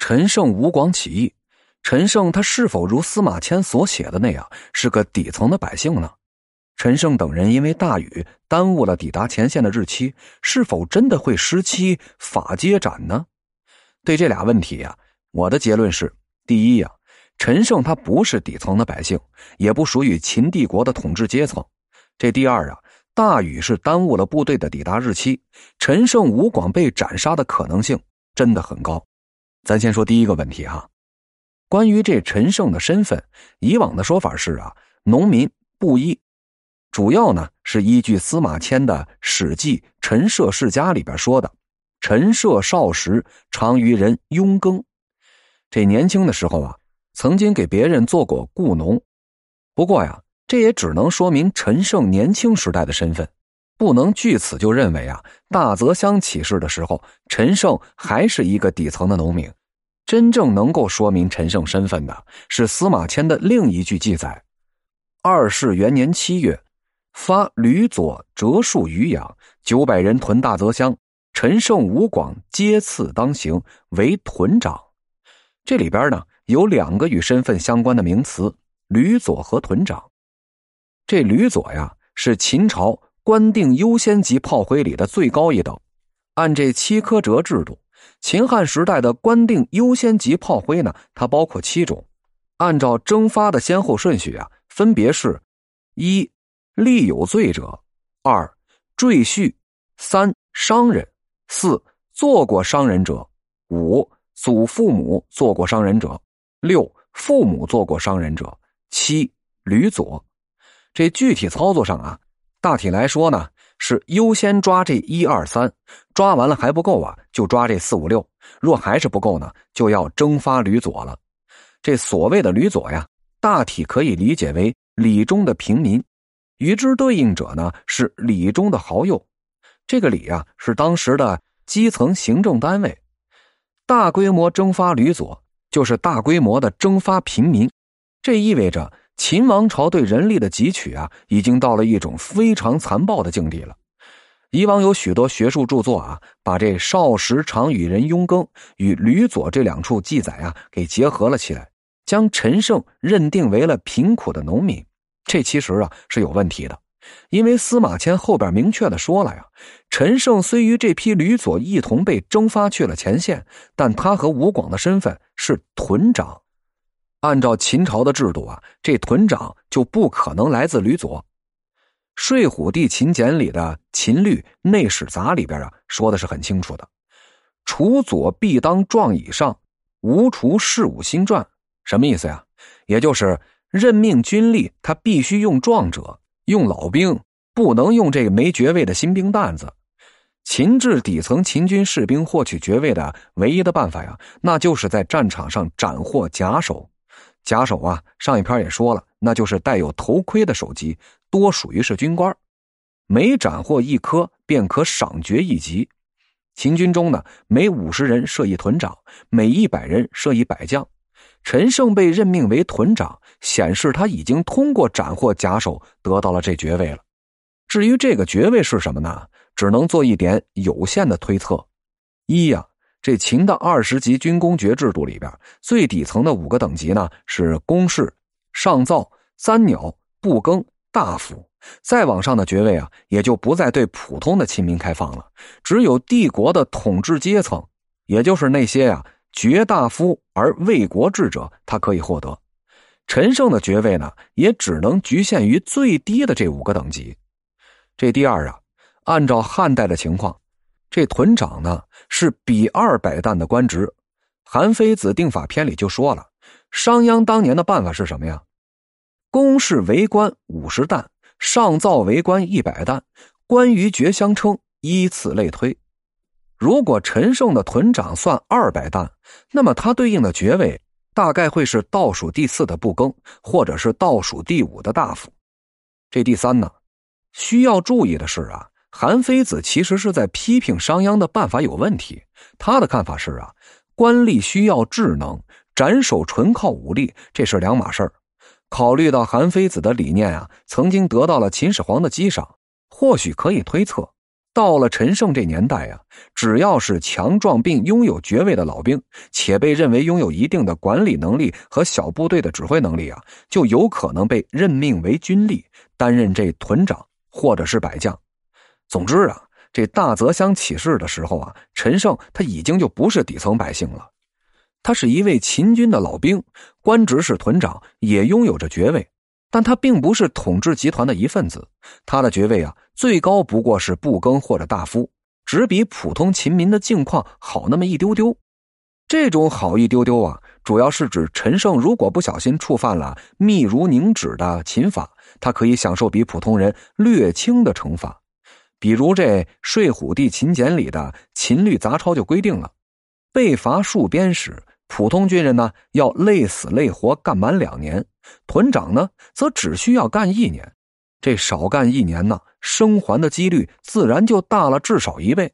陈胜吴广起义，陈胜他是否如司马迁所写的那样是个底层的百姓呢？陈胜等人因为大雨耽误了抵达前线的日期，是否真的会失期法接斩呢？对这俩问题呀，我的结论是：第一呀，陈胜他不是底层的百姓，也不属于秦帝国的统治阶层；这第二啊，大雨是耽误了部队的抵达日期，陈胜吴广被斩杀的可能性真的很高。咱先说第一个问题哈，关于这陈胜的身份，以往的说法是啊，农民布衣，主要呢是依据司马迁的《史记·陈涉世家》里边说的，陈涉少时常与人佣耕，这年轻的时候啊，曾经给别人做过雇农。不过呀，这也只能说明陈胜年轻时代的身份。不能据此就认为啊，大泽乡起事的时候，陈胜还是一个底层的农民。真正能够说明陈胜身份的是司马迁的另一句记载：二世元年七月，发吕左折戍渔阳，九百人屯大泽乡，陈胜、吴广皆赐当行为屯长。这里边呢有两个与身份相关的名词：吕左和屯长。这吕左呀，是秦朝。官定优先级炮灰里的最高一等，按这七科折制度，秦汉时代的官定优先级炮灰呢，它包括七种，按照征发的先后顺序啊，分别是：一、立有罪者；二、赘婿；三、商人；四、做过商人者；五、祖父母做过商人者；六、父母做过商人者；七、吕左。这具体操作上啊。大体来说呢，是优先抓这一二三，抓完了还不够啊，就抓这四五六。若还是不够呢，就要征发吕左了。这所谓的吕左呀，大体可以理解为里中的平民，与之对应者呢是里中的豪右。这个里啊，是当时的基层行政单位。大规模征发吕左，就是大规模的征发平民，这意味着。秦王朝对人力的汲取啊，已经到了一种非常残暴的境地了。以往有许多学术著作啊，把这少时常与人佣耕与吕左这两处记载啊给结合了起来，将陈胜认定为了贫苦的农民。这其实啊是有问题的，因为司马迁后边明确的说了呀，陈胜虽与这批吕左一同被征发去了前线，但他和吴广的身份是屯长。按照秦朝的制度啊，这屯长就不可能来自吕左。《睡虎地秦简》里的《秦律内史杂》里边啊，说的是很清楚的：“除左必当壮以上，无除事务新传。”什么意思呀？也就是任命军吏，他必须用壮者，用老兵，不能用这个没爵位的新兵蛋子。秦制底层秦军士兵获取爵位的唯一的办法呀，那就是在战场上斩获甲首。甲首啊，上一篇也说了，那就是带有头盔的首级，多属于是军官，每斩获一颗便可赏爵一级。秦军中呢，每五十人设一屯长，每一百人设一百将。陈胜被任命为屯长，显示他已经通过斩获甲首得到了这爵位了。至于这个爵位是什么呢？只能做一点有限的推测。一呀。这秦的二十级军功爵制度里边，最底层的五个等级呢是公士、上造、三鸟、不更、大夫。再往上的爵位啊，也就不再对普通的亲民开放了，只有帝国的统治阶层，也就是那些呀爵大夫而为国治者，他可以获得。陈胜的爵位呢，也只能局限于最低的这五个等级。这第二啊，按照汉代的情况。这屯长呢是比二百担的官职，《韩非子定法篇》里就说了，商鞅当年的办法是什么呀？公事为官五十担，上造为官一百担，官于爵相称，依次类推。如果陈胜的屯长算二百担，那么他对应的爵位大概会是倒数第四的不更，或者是倒数第五的大夫。这第三呢，需要注意的是啊。韩非子其实是在批评商鞅的办法有问题。他的看法是啊，官吏需要智能，斩首纯靠武力，这是两码事儿。考虑到韩非子的理念啊，曾经得到了秦始皇的激赏，或许可以推测，到了陈胜这年代啊，只要是强壮并拥有爵位的老兵，且被认为拥有一定的管理能力和小部队的指挥能力啊，就有可能被任命为军吏，担任这屯长或者是百将。总之啊，这大泽乡起事的时候啊，陈胜他已经就不是底层百姓了，他是一位秦军的老兵，官职是屯长，也拥有着爵位。但他并不是统治集团的一份子，他的爵位啊，最高不过是布更或者大夫，只比普通秦民的境况好那么一丢丢。这种好一丢丢啊，主要是指陈胜如果不小心触犯了密如凝脂的秦法，他可以享受比普通人略轻的惩罚。比如这《睡虎地秦简》里的秦律杂抄就规定了，被罚戍边时。普通军人呢，要累死累活干满两年；屯长呢，则只需要干一年。这少干一年呢，生还的几率自然就大了至少一倍。